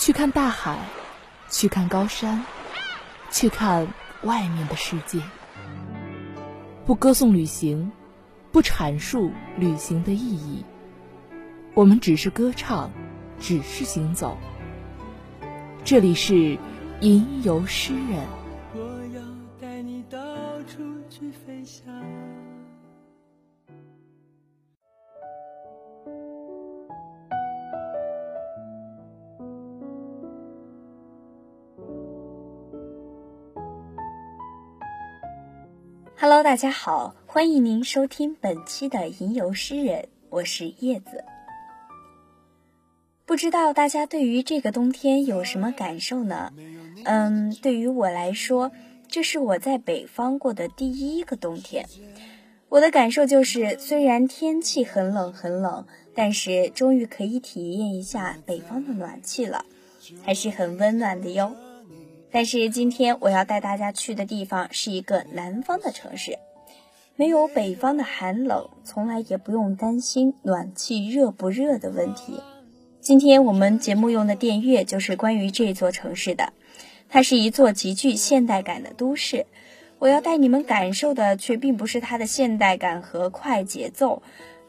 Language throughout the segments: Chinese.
去看大海，去看高山，去看外面的世界。不歌颂旅行，不阐述旅行的意义，我们只是歌唱，只是行走。这里是吟游诗人。Hello，大家好，欢迎您收听本期的《吟游诗人》，我是叶子。不知道大家对于这个冬天有什么感受呢？嗯，对于我来说，这是我在北方过的第一个冬天。我的感受就是，虽然天气很冷很冷，但是终于可以体验一下北方的暖气了，还是很温暖的哟。但是今天我要带大家去的地方是一个南方的城市，没有北方的寒冷，从来也不用担心暖气热不热的问题。今天我们节目用的电乐就是关于这座城市的，它是一座极具现代感的都市。我要带你们感受的却并不是它的现代感和快节奏，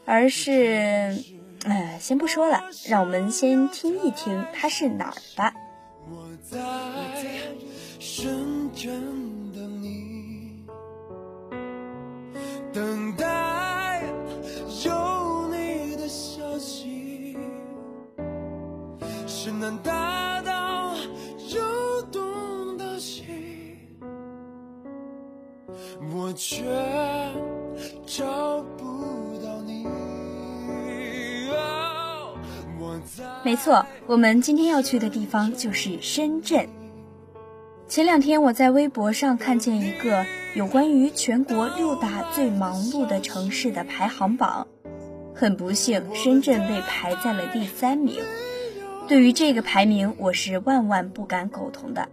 而是……呃，先不说了，让我们先听一听它是哪儿吧。我在深圳等你，等待有你的消息。是难达到有东的西，我却找不到你。没错，我们今天要去的地方就是深圳。前两天我在微博上看见一个有关于全国六大最忙碌的城市的排行榜，很不幸，深圳被排在了第三名。对于这个排名，我是万万不敢苟同的。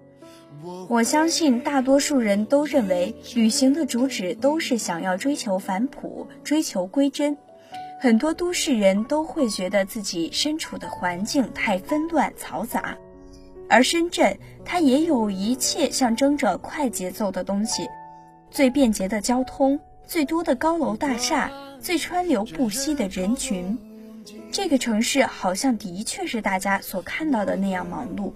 我相信大多数人都认为，旅行的主旨都是想要追求返璞，追求归真。很多都市人都会觉得自己身处的环境太纷乱嘈杂，而深圳它也有一切象征着快节奏的东西，最便捷的交通，最多的高楼大厦，最川流不息的人群。这个城市好像的确是大家所看到的那样忙碌，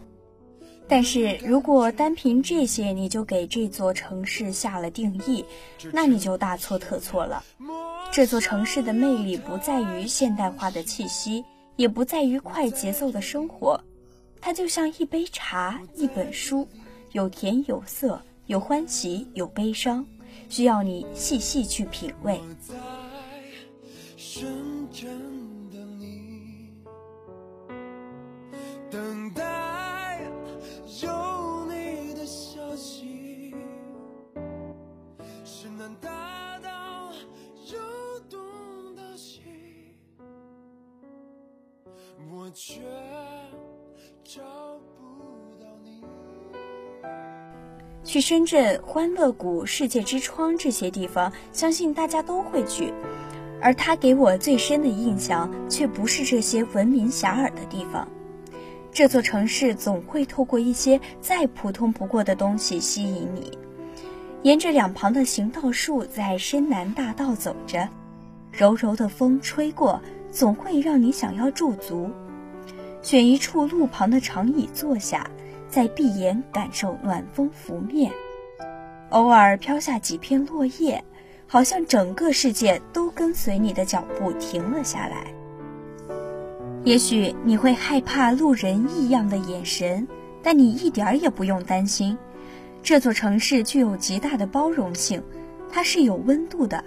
但是如果单凭这些你就给这座城市下了定义，那你就大错特错了。这座城市的魅力不在于现代化的气息，也不在于快节奏的生活，它就像一杯茶，一本书，有甜有涩，有欢喜有悲伤，需要你细细去品味。去深圳、欢乐谷、世界之窗这些地方，相信大家都会去。而他给我最深的印象，却不是这些闻名遐迩的地方。这座城市总会透过一些再普通不过的东西吸引你。沿着两旁的行道树，在深南大道走着，柔柔的风吹过，总会让你想要驻足。选一处路旁的长椅坐下，再闭眼感受暖风拂面，偶尔飘下几片落叶，好像整个世界都跟随你的脚步停了下来。也许你会害怕路人异样的眼神，但你一点儿也不用担心。这座城市具有极大的包容性，它是有温度的，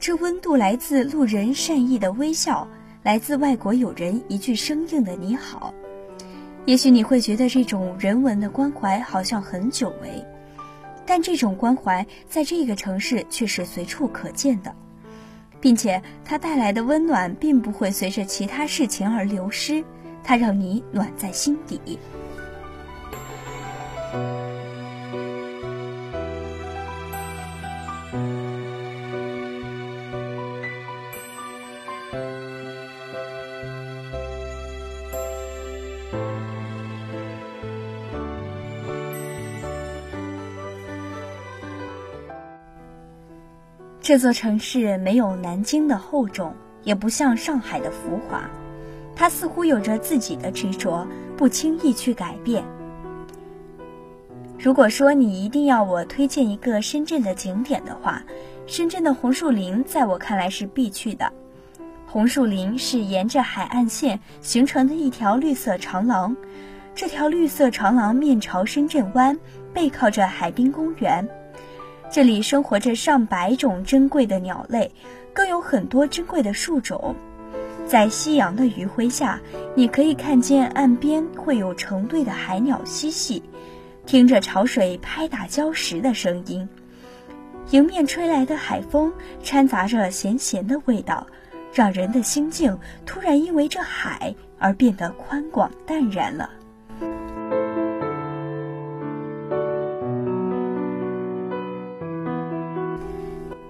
这温度来自路人善意的微笑。来自外国友人一句生硬的“你好”，也许你会觉得这种人文的关怀好像很久违，但这种关怀在这个城市却是随处可见的，并且它带来的温暖并不会随着其他事情而流失，它让你暖在心底。这座城市没有南京的厚重，也不像上海的浮华，它似乎有着自己的执着，不轻易去改变。如果说你一定要我推荐一个深圳的景点的话，深圳的红树林在我看来是必去的。红树林是沿着海岸线形成的一条绿色长廊，这条绿色长廊面朝深圳湾，背靠着海滨公园。这里生活着上百种珍贵的鸟类，更有很多珍贵的树种。在夕阳的余晖下，你可以看见岸边会有成对的海鸟嬉戏，听着潮水拍打礁石的声音。迎面吹来的海风掺杂着咸咸的味道，让人的心境突然因为这海而变得宽广淡然了。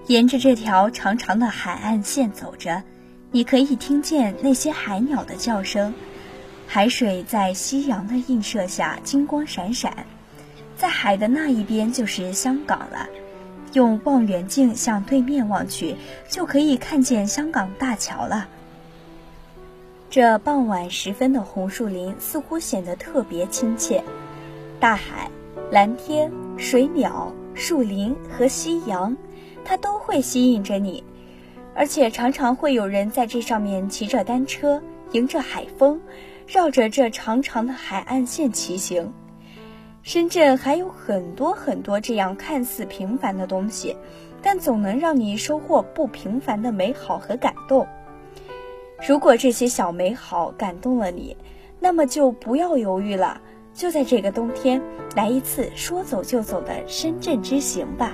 沿着这条长长的海岸线走着，你可以听见那些海鸟的叫声。海水在夕阳的映射下金光闪闪，在海的那一边就是香港了。用望远镜向对面望去，就可以看见香港大桥了。这傍晚时分的红树林似乎显得特别亲切，大海、蓝天、水鸟、树林和夕阳。它都会吸引着你，而且常常会有人在这上面骑着单车，迎着海风，绕着这长长的海岸线骑行。深圳还有很多很多这样看似平凡的东西，但总能让你收获不平凡的美好和感动。如果这些小美好感动了你，那么就不要犹豫了，就在这个冬天来一次说走就走的深圳之行吧。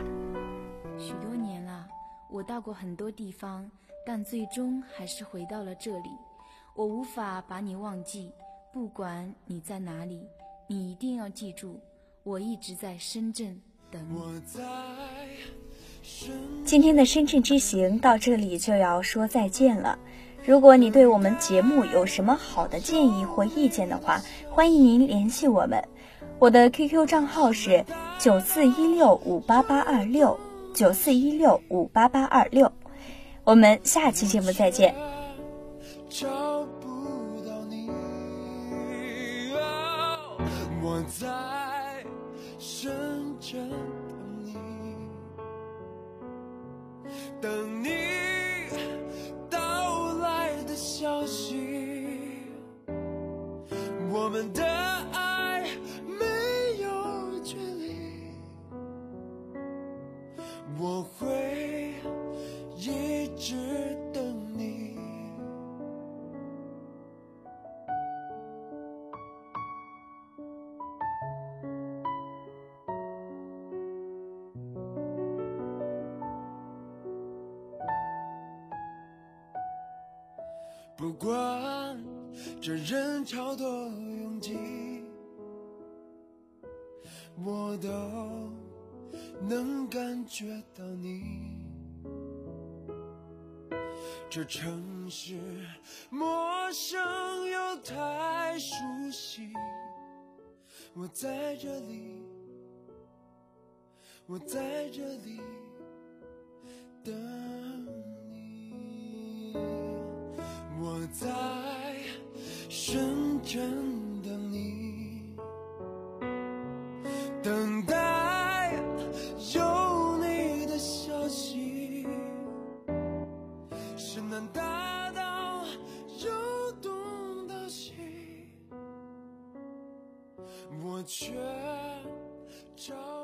我到过很多地方，但最终还是回到了这里。我无法把你忘记，不管你在哪里，你一定要记住，我一直在深圳等你。今天的深圳之行到这里就要说再见了。如果你对我们节目有什么好的建议或意见的话，欢迎您联系我们。我的 QQ 账号是九四一六五八八二六。九四一六五八八二六，我们下期节目再见。找不到你，我在深圳等你，等你到来的消息，我们的。不管这人潮多拥挤，我都。能感觉到你，这城市陌生又太熟悉。我在这里，我在这里在深圳等你，等待有你的消息。是能打到，又动到心。我却找。